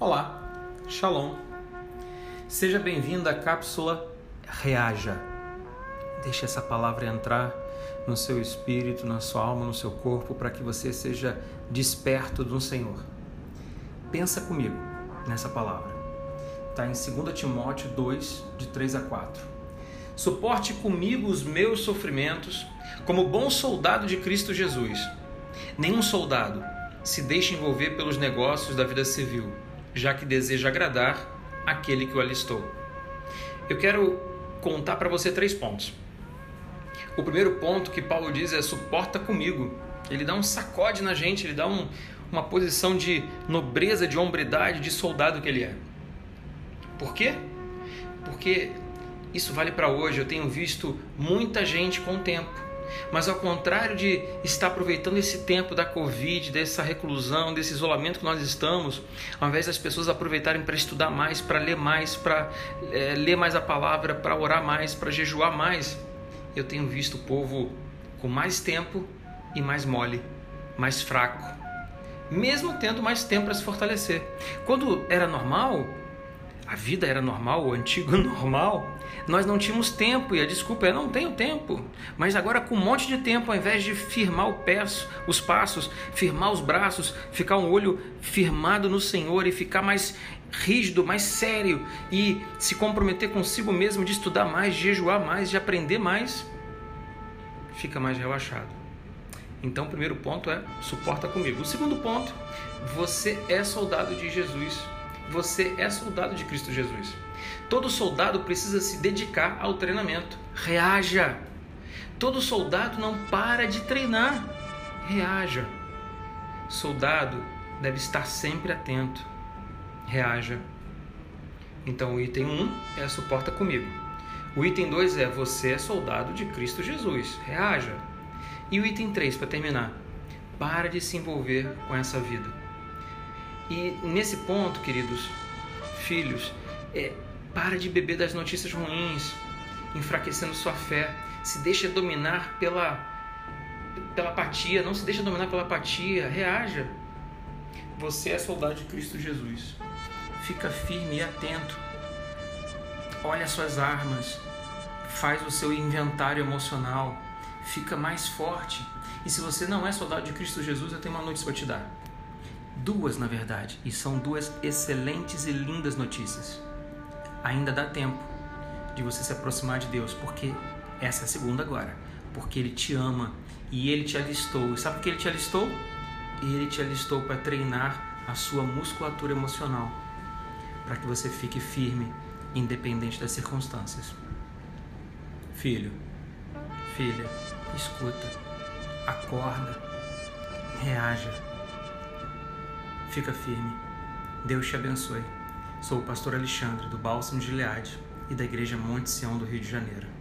Olá, Shalom. Seja bem-vindo à cápsula Reaja. Deixe essa palavra entrar no seu espírito, na sua alma, no seu corpo, para que você seja desperto do Senhor. Pensa comigo nessa palavra. Está em 2 Timóteo 2, de 3 a 4. Suporte comigo os meus sofrimentos, como bom soldado de Cristo Jesus. Nenhum soldado se deixe envolver pelos negócios da vida civil já que deseja agradar aquele que o alistou. Eu quero contar para você três pontos. O primeiro ponto que Paulo diz é suporta comigo. Ele dá um sacode na gente, ele dá um, uma posição de nobreza, de hombridade, de soldado que ele é. Por quê? Porque isso vale para hoje. Eu tenho visto muita gente com o tempo mas ao contrário de estar aproveitando esse tempo da Covid, dessa reclusão, desse isolamento que nós estamos, ao invés das pessoas aproveitarem para estudar mais, para ler mais, para é, ler mais a palavra, para orar mais, para jejuar mais, eu tenho visto o povo com mais tempo e mais mole, mais fraco, mesmo tendo mais tempo para se fortalecer. Quando era normal, a vida era normal, o antigo normal, nós não tínhamos tempo e a desculpa é não tenho tempo. Mas agora com um monte de tempo, ao invés de firmar o pé, os passos, firmar os braços, ficar um olho firmado no Senhor e ficar mais rígido, mais sério e se comprometer consigo mesmo de estudar mais, de jejuar mais, de aprender mais, fica mais relaxado. Então, o primeiro ponto é suporta comigo. O segundo ponto, você é soldado de Jesus você é soldado de Cristo Jesus. Todo soldado precisa se dedicar ao treinamento. Reaja. Todo soldado não para de treinar. Reaja. Soldado deve estar sempre atento. Reaja. Então, o item 1 um é suporta comigo. O item 2 é você é soldado de Cristo Jesus. Reaja. E o item 3, para terminar, para de se envolver com essa vida. E nesse ponto, queridos filhos, é, para de beber das notícias ruins, enfraquecendo sua fé. Se deixa dominar pela, pela apatia, não se deixa dominar pela apatia, reaja. Você é soldado de Cristo Jesus. Fica firme e atento. Olha as suas armas. Faz o seu inventário emocional. Fica mais forte. E se você não é soldado de Cristo Jesus, eu tenho uma notícia para te dar duas na verdade, e são duas excelentes e lindas notícias. Ainda dá tempo de você se aproximar de Deus, porque essa é a segunda agora, porque Ele te ama e Ele te alistou. E sabe por que Ele te alistou? Ele te alistou para treinar a sua musculatura emocional, para que você fique firme, independente das circunstâncias. Filho, filha, escuta, acorda, reaja Fica firme. Deus te abençoe. Sou o pastor Alexandre, do Bálsamo de Gileade e da Igreja Monte Sião do Rio de Janeiro.